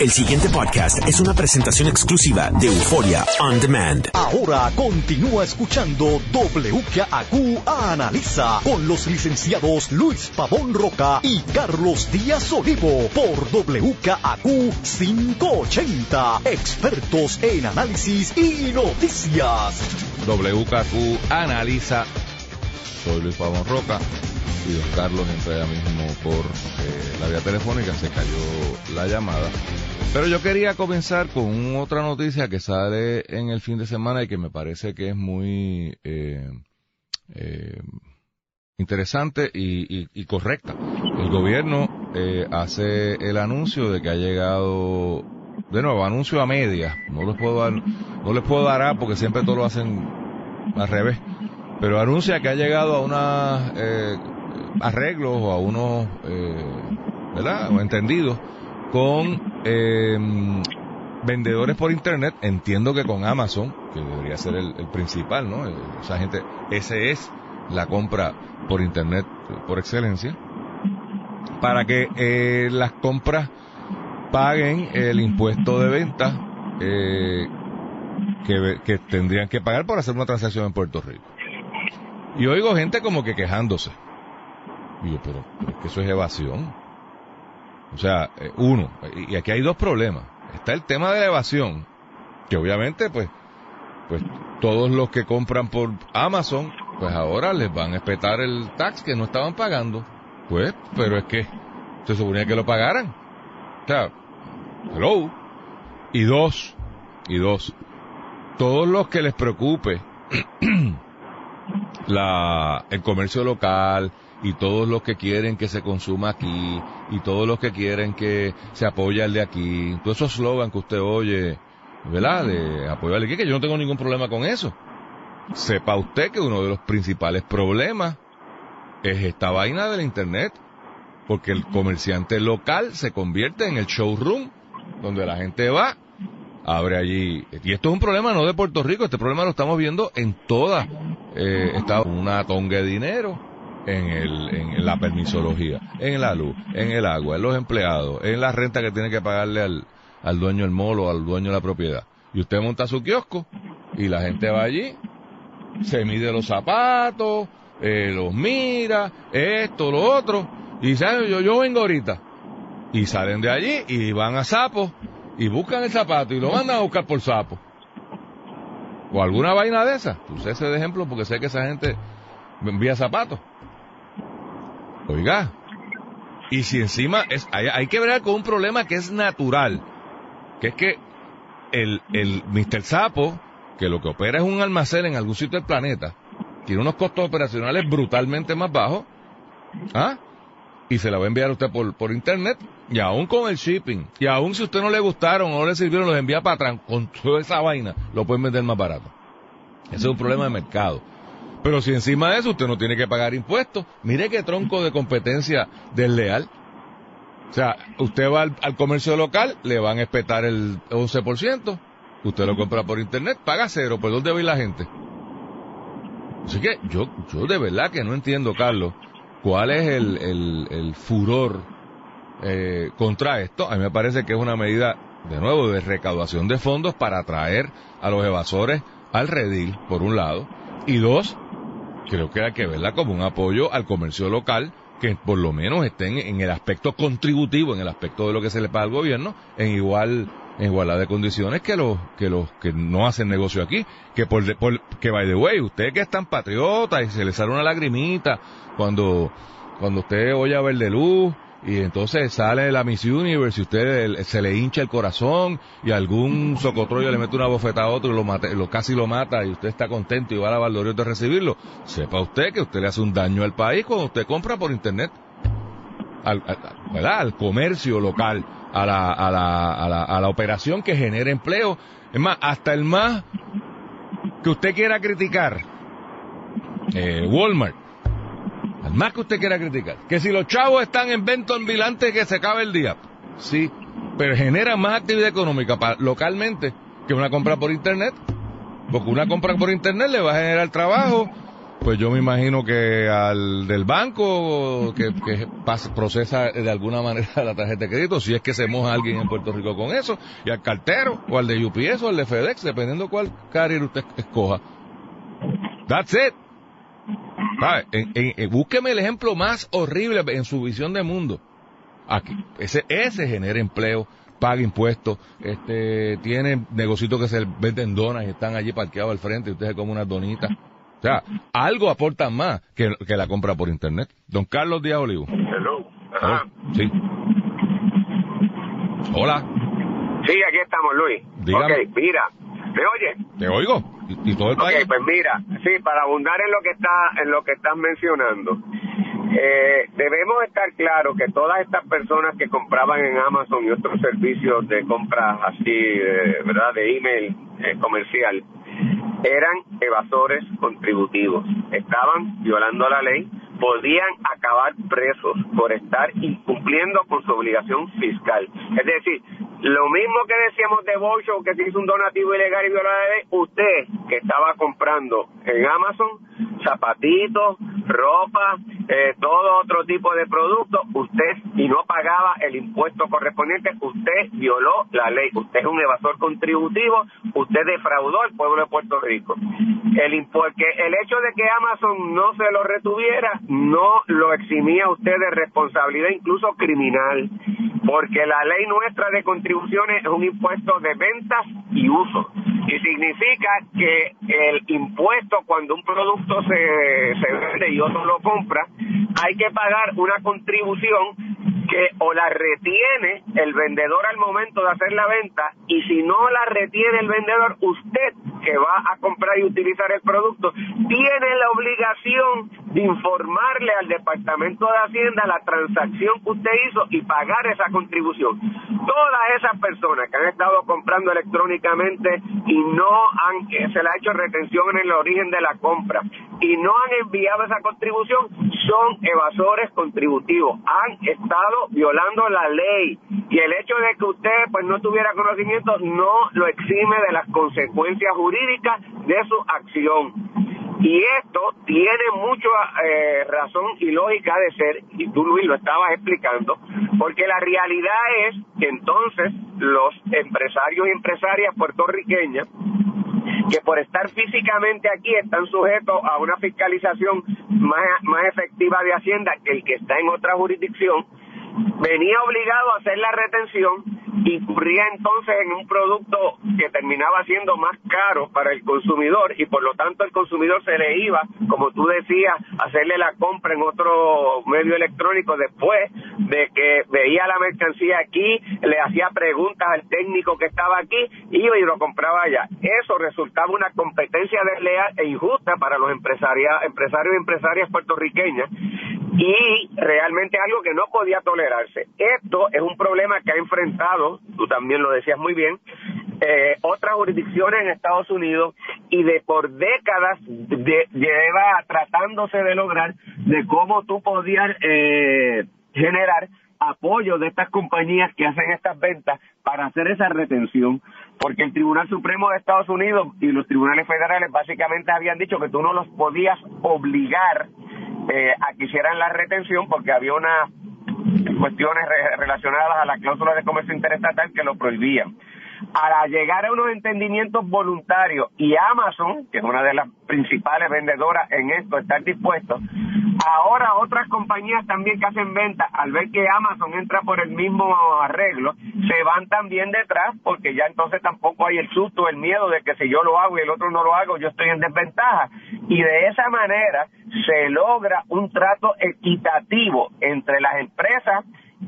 El siguiente podcast es una presentación exclusiva de Euforia On Demand. Ahora continúa escuchando WKAQ Analiza con los licenciados Luis Pavón Roca y Carlos Díaz Olivo por WKAQ 580. Expertos en análisis y noticias. WKQ Analiza. Soy Luis Pavón Roca y don Carlos entra ya mismo por eh, la vía telefónica, se cayó la llamada. Pero yo quería comenzar con otra noticia que sale en el fin de semana y que me parece que es muy eh, eh, interesante y, correcta. El gobierno eh, hace el anuncio de que ha llegado, de nuevo, anuncio a media. No les puedo dar, no les puedo dar a porque siempre todo lo hacen al revés. Pero anuncia que ha llegado a unos arreglos o a unos, ¿verdad? O entendidos con eh, vendedores por internet, entiendo que con Amazon, que debería ser el, principal, ¿no? Esa gente, ese es la compra por internet por excelencia, para que eh, las compras paguen el impuesto de venta eh, que, tendrían que pagar por hacer una transacción en Puerto Rico. Y oigo gente como que quejándose. Y yo, pero, es que eso es evasión. O sea, eh, uno, y aquí hay dos problemas. Está el tema de la evasión, que obviamente, pues, pues todos los que compran por Amazon, pues ahora les van a espetar el tax que no estaban pagando. Pues, pero es que se suponía que lo pagaran. O sea, hello. Y dos, y dos, todos los que les preocupe la, el comercio local, y todos los que quieren que se consuma aquí y todos los que quieren que se apoye al de aquí, todos esos slogans que usted oye, ¿verdad? De apoyar aquí, que yo no tengo ningún problema con eso. Sepa usted que uno de los principales problemas es esta vaina del internet, porque el comerciante local se convierte en el showroom donde la gente va, abre allí, y esto es un problema no de Puerto Rico, este problema lo estamos viendo en toda eh, una tonga de dinero en, el, en la permisología, en la luz, en el agua, en los empleados, en la renta que tiene que pagarle al, al dueño del molo, al dueño de la propiedad. Y usted monta su kiosco y la gente va allí, se mide los zapatos, eh, los mira, esto, lo otro, y sabe, yo, yo vengo ahorita. Y salen de allí y van a sapo y buscan el zapato y lo mandan a buscar por sapo. O alguna vaina de esa. Puse ese de ejemplo porque sé que esa gente envía zapatos. Oiga, y si encima es, hay, que ver con un problema que es natural, que es que el, el Mr. Sapo, que lo que opera es un almacén en algún sitio del planeta, tiene unos costos operacionales brutalmente más bajos, ¿ah? Y se la va a enviar usted por, por internet, y aún con el shipping, y aún si usted no le gustaron o no le sirvieron, los envía para atrás, con toda esa vaina, lo pueden vender más barato. Ese es un problema de mercado. Pero si encima de eso usted no tiene que pagar impuestos, mire qué tronco de competencia desleal. O sea, usted va al, comercio local, le van a espetar el 11%, usted lo compra por internet, paga cero, ¿por dónde va la gente? Así que yo, yo de verdad que no entiendo, Carlos, cuál es el, el, furor eh, contra esto. A mí me parece que es una medida, de nuevo, de recaudación de fondos para atraer a los evasores al redil, por un lado, y dos, creo que hay que verla como un apoyo al comercio local que por lo menos estén en el aspecto contributivo, en el aspecto de lo que se le paga al gobierno, en igual en igualdad de condiciones que los que los que no hacen negocio aquí, que por, por que by the way, usted que es tan patriota y se le sale una lagrimita cuando cuando usted oye a ver de luz y entonces sale la Miss Universe y usted se le hincha el corazón y algún socotrollo le mete una bofeta a otro y lo, lo casi lo mata y usted está contento y va a la de recibirlo. Sepa usted que usted le hace un daño al país cuando usted compra por internet. Al, ¿verdad? al comercio local, a la, a, la, a, la, a la operación que genera empleo. Es más, hasta el más que usted quiera criticar, eh, Walmart, más que usted quiera criticar. Que si los chavos están en venta ambulante que se acabe el día. Sí, pero genera más actividad económica localmente que una compra por internet. Porque una compra por internet le va a generar trabajo Pues yo me imagino que al del banco que, procesa de alguna manera la tarjeta de crédito, si es que se moja alguien en Puerto Rico con eso, y al cartero, o al de UPS, o al de FedEx, dependiendo cuál carrier usted escoja. That's it. ¿Sabe? En- en- en- búsqueme el ejemplo más horrible en su visión de mundo. Aquí, ese, ese genera empleo, paga impuestos, este, tiene negocios que se venden donas y están allí parqueados al frente y usted se come unas donitas. O sea, algo aportan más que, que la compra por internet. Don Carlos Díaz Olivo. Hello. Ajá. Sí. Hola, Sí, aquí estamos, Luis. Dígame. Ok, mira, ¿me oye? te oigo. Y, y todo el Ok, país. pues mira, sí, para abundar en lo que está, en lo que estás mencionando, eh, debemos estar claros que todas estas personas que compraban en Amazon y otros servicios de compra así, eh, ¿verdad?, de email eh, comercial, eran evasores contributivos. Estaban violando la ley, podían acabar presos por estar incumpliendo con su obligación fiscal. Es decir, lo mismo que decíamos de Bolsho, que se hizo un donativo ilegal y viola la usted que estaba comprando en Amazon zapatitos, ropa, eh, todo otro tipo de productos, usted y no pagaba el impuesto correspondiente, usted violó la ley, usted es un evasor contributivo, usted defraudó al pueblo de Puerto Rico. El impu- que el hecho de que Amazon no se lo retuviera no lo eximía a usted de responsabilidad incluso criminal, porque la ley nuestra de contribuciones es un impuesto de ventas y uso. Y significa que el impuesto cuando un producto se, se vende y otro lo compra, hay que pagar una contribución que o la retiene el vendedor al momento de hacer la venta y si no la retiene el vendedor, usted que va a comprar y utilizar el producto tiene la obligación de informarle al Departamento de Hacienda la transacción que usted hizo y pagar esa contribución. Todas esas personas que han estado comprando electrónicamente y no han, se le ha hecho retención en el origen de la compra y no han enviado esa contribución son evasores contributivos, han estado violando la ley y el hecho de que usted pues no tuviera conocimiento no lo exime de las consecuencias jurídicas de su acción. Y esto tiene mucha eh, razón y lógica de ser, y tú Luis lo estabas explicando, porque la realidad es que entonces los empresarios y empresarias puertorriqueñas que por estar físicamente aquí están sujetos a una fiscalización más, más efectiva de Hacienda que el que está en otra jurisdicción, venía obligado a hacer la retención incurría entonces en un producto que terminaba siendo más caro para el consumidor y por lo tanto el consumidor se le iba, como tú decías, a hacerle la compra en otro medio electrónico después de que veía la mercancía aquí, le hacía preguntas al técnico que estaba aquí, iba y lo compraba allá. Eso resultaba una competencia desleal e injusta para los empresarios y empresarias puertorriqueñas y realmente algo que no podía tolerarse. Esto es un problema que ha enfrentado, tú también lo decías muy bien, eh, otras jurisdicciones en Estados Unidos y de por décadas de- lleva tratándose de lograr de cómo tú podías eh, generar apoyo de estas compañías que hacen estas ventas para hacer esa retención, porque el Tribunal Supremo de Estados Unidos y los tribunales federales básicamente habían dicho que tú no los podías obligar eh, a que hicieran la retención porque había unas cuestiones re- relacionadas a la cláusula de comercio interestatal que lo prohibían. Al llegar a unos entendimientos voluntarios y Amazon, que es una de las principales vendedoras en esto, estar dispuesto, ahora otras compañías también que hacen venta, al ver que Amazon entra por el mismo arreglo, se van también detrás porque ya entonces tampoco hay el susto, el miedo de que si yo lo hago y el otro no lo hago, yo estoy en desventaja. Y de esa manera se logra un trato equitativo entre las empresas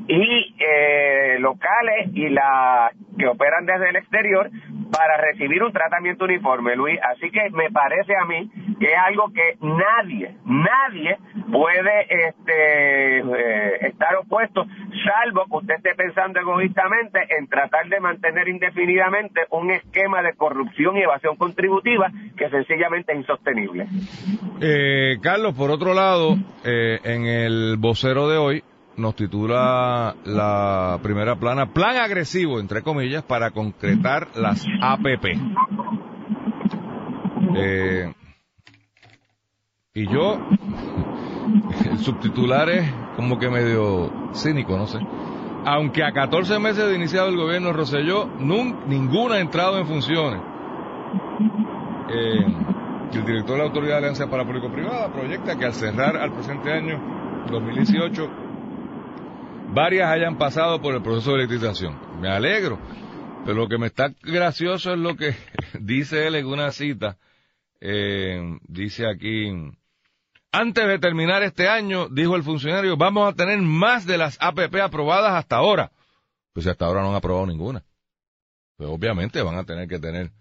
y eh, locales y la que operan desde el exterior para recibir un tratamiento uniforme, Luis. Así que me parece a mí que es algo que nadie, nadie puede este, eh, estar opuesto, salvo que usted esté pensando egoístamente en tratar de mantener indefinidamente un esquema de corrupción y evasión contributiva que sencillamente es insostenible. Eh, Carlos, por otro lado, eh, en el vocero de hoy nos titula la primera plana Plan agresivo, entre comillas, para concretar las APP. Eh, Y yo, el subtitular es como que medio cínico, no sé. Aunque a 14 meses de iniciado el gobierno Roselló, ninguna ha entrado en funciones. Eh, el director de la Autoridad de Alianza para Público-Privada proyecta que al cerrar al presente año 2018, varias hayan pasado por el proceso de electrización. Me alegro, pero lo que me está gracioso es lo que dice él en una cita. Eh, dice aquí, antes de terminar este año, dijo el funcionario, vamos a tener más de las APP aprobadas hasta ahora. Pues hasta ahora no han aprobado ninguna. Pues obviamente van a tener que tener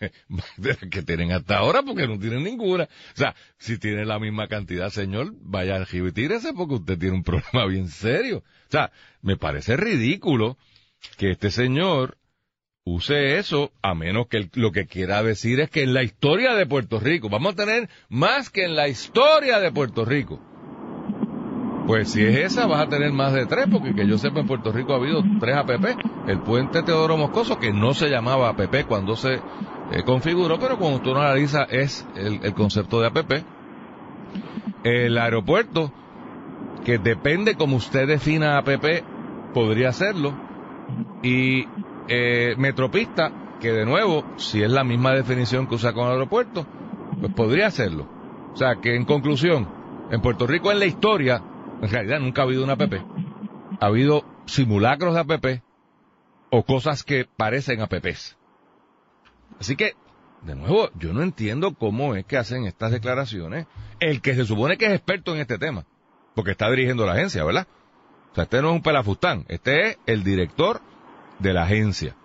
que tienen hasta ahora porque no tienen ninguna. O sea, si tienen la misma cantidad, señor, vaya al y tírese porque usted tiene un problema bien serio. O sea, me parece ridículo que este señor use eso, a menos que lo que quiera decir es que en la historia de Puerto Rico, vamos a tener más que en la historia de Puerto Rico. Pues si es esa, vas a tener más de tres, porque que yo sepa en Puerto Rico ha habido tres APP. El puente Teodoro Moscoso, que no se llamaba APP cuando se eh, configuró, pero cuando usted lo analiza es el, el concepto de APP. El aeropuerto, que depende como usted defina APP, podría hacerlo. Y eh, Metropista, que de nuevo, si es la misma definición que usa con el aeropuerto, pues podría hacerlo. O sea, que en conclusión, en Puerto Rico en la historia, en realidad nunca ha habido una APP. Ha habido simulacros de APP o cosas que parecen APPs. Así que, de nuevo, yo no entiendo cómo es que hacen estas declaraciones el que se supone que es experto en este tema, porque está dirigiendo la agencia, ¿verdad? O sea, este no es un pelafustán, este es el director de la agencia.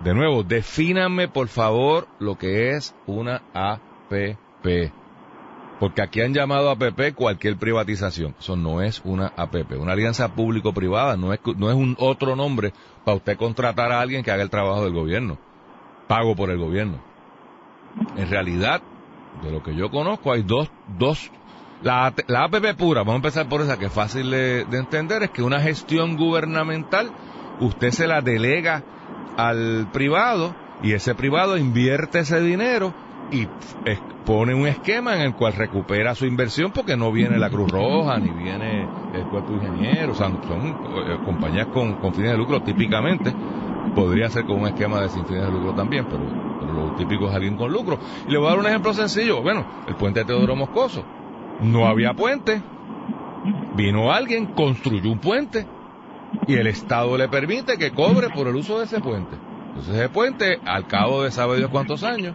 De nuevo, defínanme por favor lo que es una APP. Porque aquí han llamado APP cualquier privatización. Eso no es una APP. Una alianza público-privada no es, no es un otro nombre para usted contratar a alguien que haga el trabajo del gobierno. Pago por el gobierno. En realidad, de lo que yo conozco, hay dos, dos la, la, APP pura, vamos a empezar por esa que es fácil de, de, entender, es que una gestión gubernamental usted se la delega al privado y ese privado invierte ese dinero y pone un esquema en el cual recupera su inversión porque no viene la Cruz Roja ni viene el cuerpo de ingenieros, o son eh, compañías con, con, fines de lucro típicamente, podría ser con un esquema de sin fines de lucro también, pero, lo típico es alguien con lucro. Y le voy a dar un ejemplo sencillo, bueno, el puente de Teodoro Moscoso, no había puente, vino alguien, construyó un puente, y el Estado le permite que cobre por el uso de ese puente. Entonces ese puente, al cabo de sabe Dios cuántos años,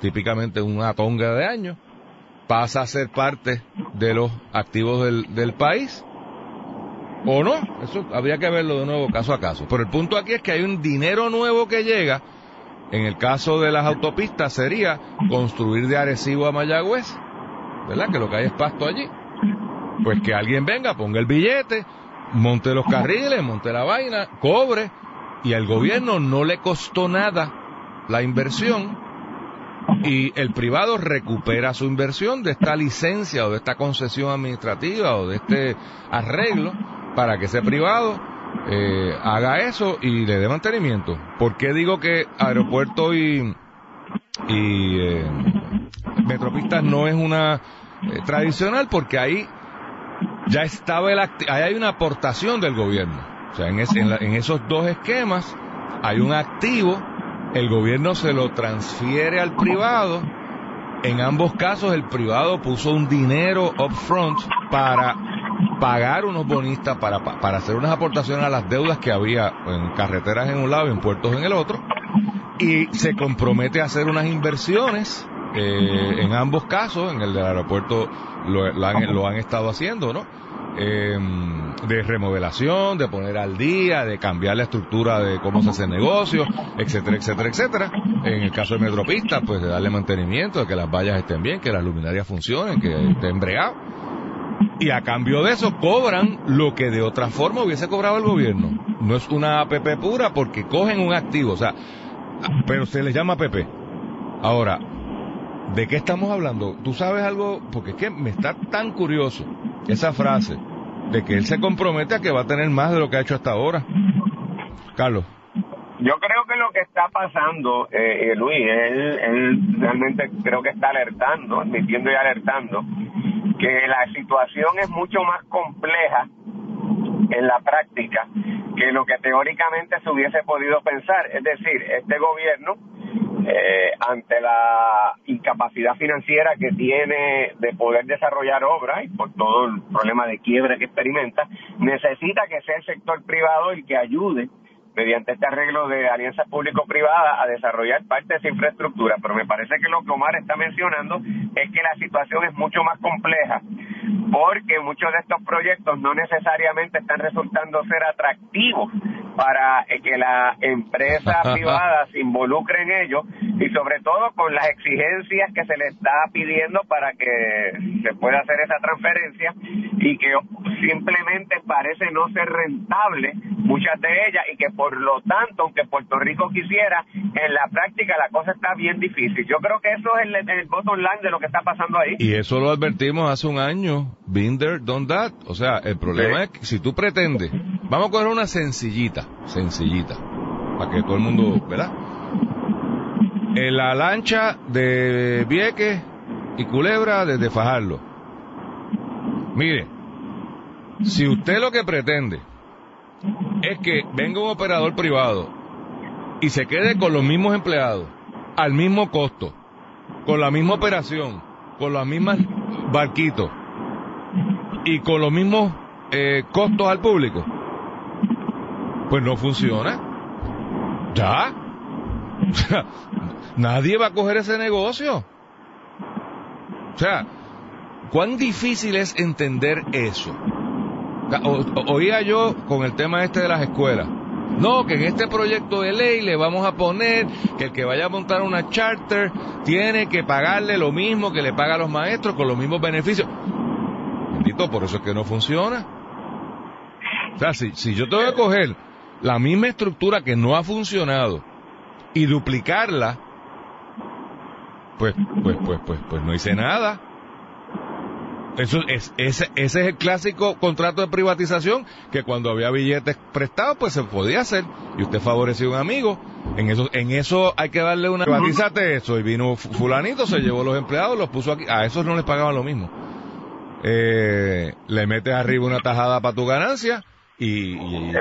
típicamente una tonga de años, pasa a ser parte de los activos del, del país. ¿O no? Eso habría que verlo de nuevo caso a caso. Pero el punto aquí es que hay un dinero nuevo que llega. En el caso de las autopistas sería construir de Arecibo a Mayagüez, ¿verdad? Que lo que hay es pasto allí. Pues que alguien venga, ponga el billete, monte los carriles, monte la vaina, cobre, y al gobierno no le costó nada la inversión y el privado recupera su inversión de esta licencia o de esta concesión administrativa o de este arreglo para que ese privado eh, haga eso y le dé mantenimiento. ¿Por qué digo que aeropuerto y, y eh, metropistas no es una eh, tradicional? Porque ahí ya estaba el ahí hay una aportación del gobierno. O sea, en, en, esos dos esquemas hay un activo, el gobierno se lo transfiere al privado. En ambos casos el privado puso un dinero upfront para pagar unos bonistas, para, para hacer unas aportaciones a las deudas que había en carreteras en un lado y en puertos en el otro. Y se compromete a hacer unas inversiones eh, en ambos casos, en el del aeropuerto lo, han, lo han estado haciendo, ¿no? Eh, de remodelación, de poner al día, de cambiar la estructura de cómo se hace el negocio, etcétera, etcétera, etcétera. En el caso de Metropista, pues de darle mantenimiento, de que las vallas estén bien, que las luminarias funcionen, que esté embreado. Y a cambio de eso cobran lo que de otra forma hubiese cobrado el gobierno. No es una APP pura porque cogen un activo, o sea, pero se les llama APP. Ahora, ¿De qué estamos hablando? ¿Tú sabes algo? Porque es que me está tan curioso esa frase de que él se compromete a que va a tener más de lo que ha hecho hasta ahora. Carlos. Yo creo que lo que está pasando, eh, Luis, él, él realmente creo que está alertando, admitiendo y alertando, que la situación es mucho más compleja en la práctica que lo que teóricamente se hubiese podido pensar. Es decir, este gobierno, eh, ante la incapacidad financiera que tiene de poder desarrollar obras y por todo el problema de quiebra que experimenta, necesita que sea el sector privado el que ayude mediante este arreglo de alianzas público-privadas a desarrollar parte de esa infraestructura. Pero me parece que lo que Omar está mencionando es que la situación es mucho más compleja porque muchos de estos proyectos no necesariamente están resultando ser atractivos para que la empresa privada se involucre en ello y sobre todo con las exigencias que se le está pidiendo para que se pueda hacer esa transferencia y que simplemente parece no ser rentable muchas de ellas y que por lo tanto, aunque Puerto Rico quisiera, en la práctica la cosa está bien difícil. Yo creo que eso es el, el bottom line de lo que está pasando ahí. Y eso lo advertimos hace un año, Binder, don't that. O sea, el problema es que si tú pretendes, vamos a coger una sencillita, sencillita, para que todo el mundo, ¿verdad? En la lancha de Vieques y Culebra desde Fajarlo. Mire, si usted lo que pretende es que venga un operador privado y se quede con los mismos empleados, al mismo costo, con la misma operación, con las mismas barquitos y con los mismos eh, costos al público, pues no funciona. Ya. Nadie va a coger ese negocio. O sea, ¿cuán difícil es entender eso? oía yo con el tema este de las escuelas. No, que en este proyecto de ley le vamos a poner que el que vaya a montar una charter tiene que pagarle lo mismo que le paga a los maestros con los mismos beneficios. Bendito, por eso es que no funciona. O sea, si, si yo tengo que coger la misma estructura que no ha funcionado y duplicarla, pues, pues, pues, pues, pues no hice nada. Eso es, ese, ese es el clásico contrato de privatización que cuando había billetes prestados, pues se podía hacer. Y usted favoreció a un amigo. En eso, en eso hay que darle una. Privatízate eso. Y vino Fulanito, se llevó los empleados, los puso aquí. A esos no les pagaban lo mismo. Eh, le metes arriba una tajada para tu ganancia y, y,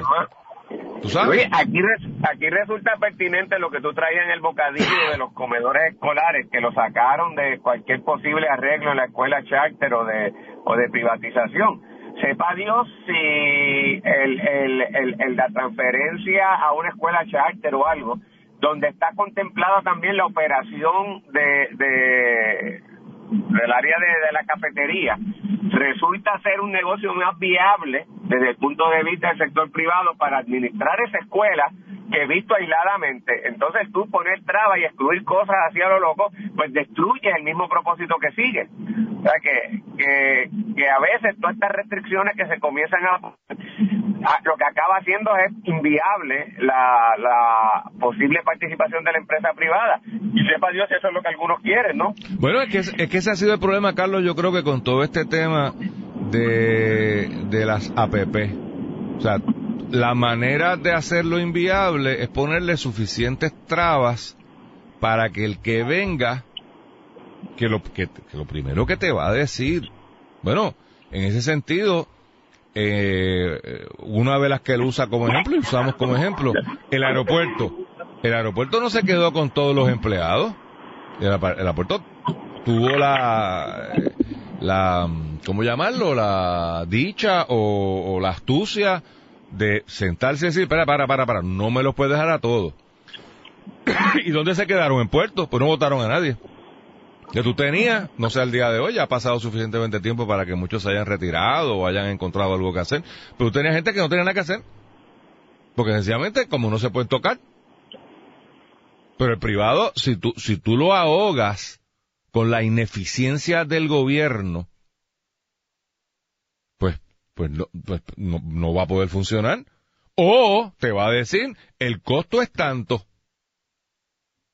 aquí, aquí resulta pertinente lo que tú traías en el bocadillo de los comedores escolares, que lo sacaron de cualquier posible arreglo en la escuela charter o de, o de privatización. Sepa Dios si el, el, el, la transferencia a una escuela charter o algo, donde está contemplada también la operación de, de del área de la cafetería, resulta ser un negocio más viable desde el punto de vista del sector privado para administrar esa escuela que visto aisladamente. Entonces tú poner trabas y excluir cosas así a lo loco, pues destruyes el mismo propósito que sigue. O sea que, que, que a veces todas estas restricciones que se comienzan a, lo que acaba haciendo es inviable la, la posible participación de la empresa privada. Y sepa Dios eso es lo que algunos quieren, ¿no? Bueno, es que, es que ese ha sido el problema, Carlos, yo creo que con todo este tema de, de las APP. O sea, la manera de hacerlo inviable es ponerle suficientes trabas para que el que venga, que lo, que, lo primero que te va a decir, bueno, en ese sentido, eh, una de las que él usa como ejemplo, y usamos como ejemplo, el aeropuerto. El aeropuerto no se quedó con todos los empleados. El, aeropuerto tuvo la, la, ¿cómo llamarlo? La dicha o, la astucia de sentarse y decir, para, para, para, para, no me los puedes dejar a todos. ¿Y dónde se quedaron? En Puerto, pues no votaron a nadie. Que tú tenías, no sé al día de hoy, ya ha pasado suficientemente tiempo para que muchos se hayan retirado o hayan encontrado algo que hacer, pero tú tenías gente que no tenía nada que hacer. Porque sencillamente, como no se pueden tocar. Pero el privado, si tú, si tú lo ahogas con la ineficiencia del gobierno, pues, no, pues no, va a poder funcionar. O te va a decir, el costo es tanto.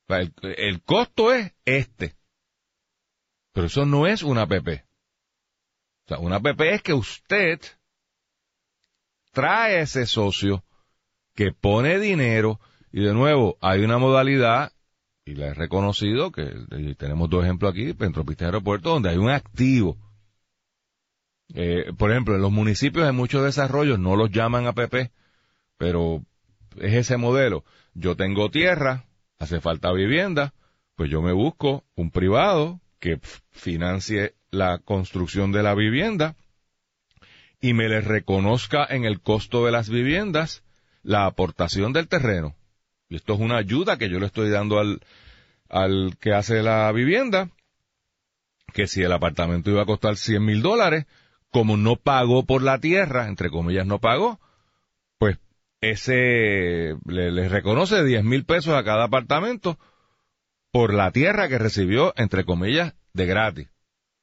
El costo es este. Pero eso no es una PP. O sea, una PP es que usted trae ese socio que pone dinero Y de nuevo, hay una modalidad, y la he reconocido, que tenemos dos ejemplos aquí, Pentropista y Aeropuerto, donde hay un activo. Eh, por ejemplo, en los municipios en muchos desarrollos no los llaman APP, pero es ese modelo. Yo tengo tierra, hace falta vivienda, pues yo me busco un privado que financie la construcción de la vivienda y me le reconozca en el costo de las viviendas la aportación del terreno. Y esto es una ayuda que yo le estoy dando al, al que hace la vivienda, que si el apartamento iba a costar 100 mil dólares, como no pagó por la tierra, entre comillas no pagó, pues ese le, reconoce 10 mil pesos a cada apartamento por la tierra que recibió, entre comillas, de gratis.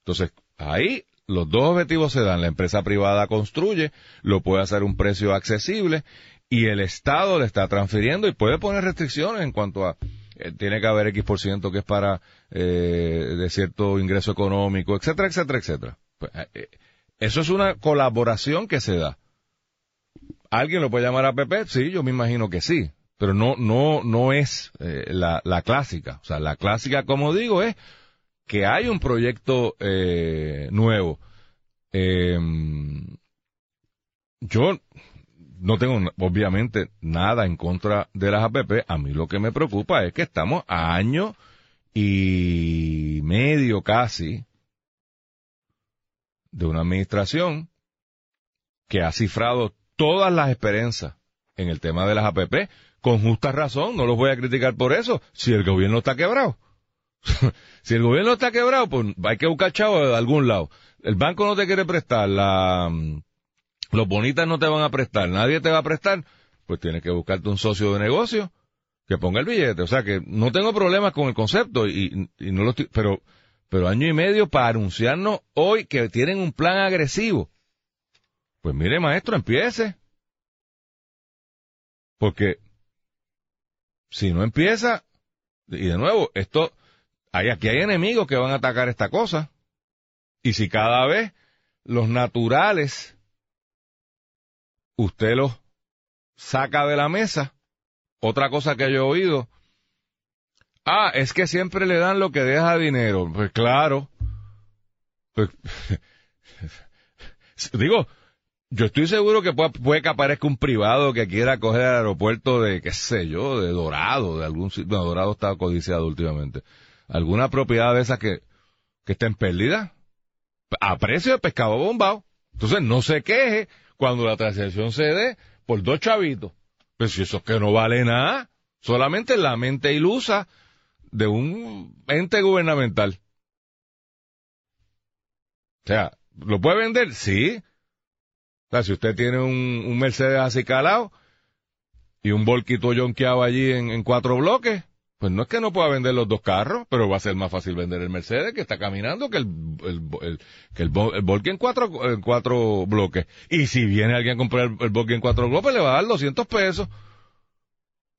Entonces, ahí los dos objetivos se dan. La empresa privada construye, lo puede hacer a un precio accesible y el Estado le está transfiriendo y puede poner restricciones en cuanto a eh, tiene que haber X por ciento que es para eh, de cierto ingreso económico, etcétera, etcétera, etcétera. Pues, eh, eso es una colaboración que se da. ¿Alguien lo puede llamar APP? Sí, yo me imagino que sí. Pero no, no, no es la, la clásica. O sea, la clásica, como digo, es que hay un proyecto eh, nuevo. Eh, yo no tengo obviamente nada en contra de las APP. A mí lo que me preocupa es que estamos a año y medio casi de una administración que ha cifrado todas las esperanzas en el tema de las APP con justa razón. No los voy a criticar por eso si el gobierno está quebrado. si el gobierno está quebrado, pues hay que buscar chavos de algún lado. El banco no te quiere prestar, la, mm, los bonitas no te van a prestar, nadie te va a prestar, pues tienes que buscarte un socio de negocio que ponga el billete. O sea que no tengo problemas con el concepto y, no lo estoy, pero, pero año y medio para anunciarnos hoy que tienen un plan agresivo. Pues mire maestro, empiece. Porque si no empieza, y de nuevo, esto, hay, aquí hay enemigos que van a atacar esta cosa. Y si cada vez los naturales usted los saca de la mesa, otra cosa que yo he oído, ah, es que siempre le dan lo que deja dinero. Pues claro. Pues, digo, yo estoy seguro que puede, que aparezca un privado que quiera coger el aeropuerto de, qué sé yo, de Dorado, de algún sitio. No, Dorado está codiciado últimamente alguna propiedad de esas que, que estén pérdidas a precio de pescado bombado. Entonces no se queje cuando la transacción se dé por dos chavitos. Pero si eso es que no vale nada, solamente la mente ilusa de un ente gubernamental. O sea, ¿lo puede vender? Sí. O sea, si usted tiene un, un Mercedes así calado y un volquito yonqueado allí en, en cuatro bloques, pues no es que no pueda vender los dos carros, pero va a ser más fácil vender el Mercedes que está caminando que el, el, que el, el en cuatro, en cuatro bloques. Y si viene alguien a comprar el, el en cuatro bloques, le va a dar 200 pesos.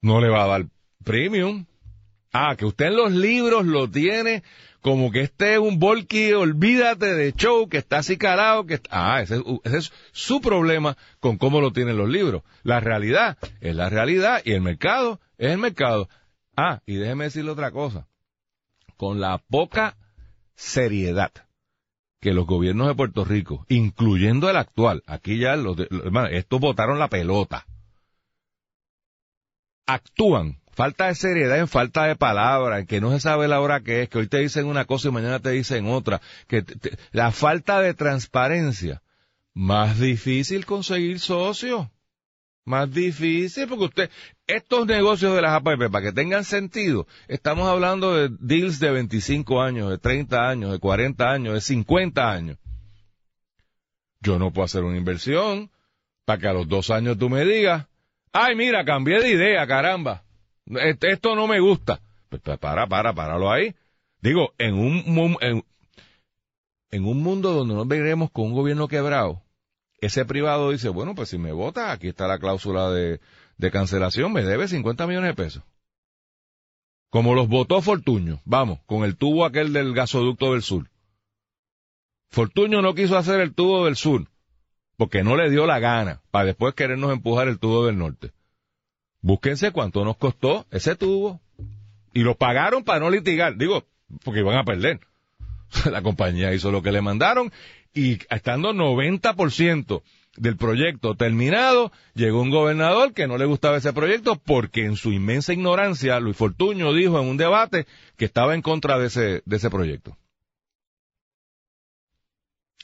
No le va a dar premium. Ah, que usted en los libros lo tiene como que este es un Volky, olvídate de show, que está así calado, que ah, ese, es su problema con cómo lo tienen los libros. La realidad es la realidad y el mercado es el mercado. Ah, y déjeme decirle otra cosa. Con la poca seriedad que los gobiernos de Puerto Rico, incluyendo el actual, aquí ya los, hermanos, estos votaron la pelota, actúan, falta de seriedad en falta de palabra, en que no se sabe la hora que es, que hoy te dicen una cosa y mañana te dicen otra, que la falta de transparencia, más difícil conseguir socios más difícil porque usted, estos negocios de las APP, para que tengan sentido, estamos hablando de deals de 25 años, de 30 años, de 40 años, de 50 años. Yo no puedo hacer una inversión para que a los dos años tú me digas, ay, mira, cambié de idea, caramba, esto no me gusta. Pues, pues para, para, páralo ahí. Digo, en un, en, en un mundo donde nos veremos con un gobierno quebrado, ese privado dice, bueno, pues si me vota, aquí está la cláusula de, de cancelación, me debe 50 millones de pesos. Como los votó Fortuño, vamos, con el tubo aquel del gasoducto del sur. Fortuño no quiso hacer el tubo del sur, porque no le dio la gana, para después querernos empujar el tubo del norte. Búsquense cuánto nos costó ese tubo. Y lo pagaron para no litigar. Digo, porque iban a perder. La compañía hizo lo que le mandaron y estando 90% del proyecto terminado, llegó un gobernador que no le gustaba ese proyecto porque en su inmensa ignorancia, Luis Fortuño dijo en un debate que estaba en contra de ese, de ese proyecto.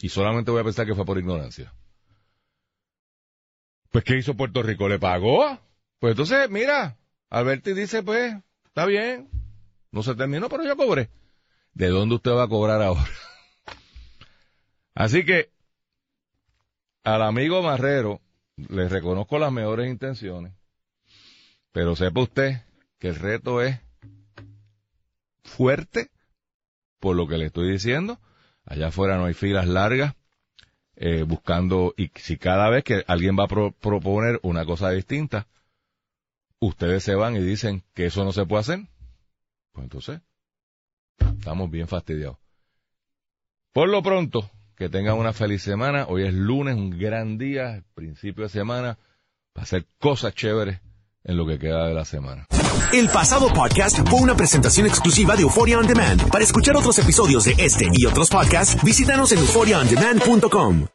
Y solamente voy a pensar que fue por ignorancia. Pues, ¿qué hizo Puerto Rico? ¿Le pagó? Pues entonces, mira, Alberti dice, pues, está bien, no se terminó, pero yo cobré. ¿De dónde usted va a cobrar ahora? Así que, al amigo Marrero, le reconozco las mejores intenciones, pero sepa usted que el reto es fuerte, por lo que le estoy diciendo. Allá afuera no hay filas largas, eh, buscando, y si cada vez que alguien va a proponer una cosa distinta, ustedes se van y dicen que eso no se puede hacer, pues entonces estamos bien fastidiados. Por lo pronto, que tengan una feliz semana. Hoy es lunes, un gran día, principio de semana, para hacer cosas chéveres en lo que queda de la semana. El pasado podcast fue una presentación exclusiva de Euphoria On Demand. Para escuchar otros episodios de este y otros podcasts, visítanos en euphoriaondemand.com.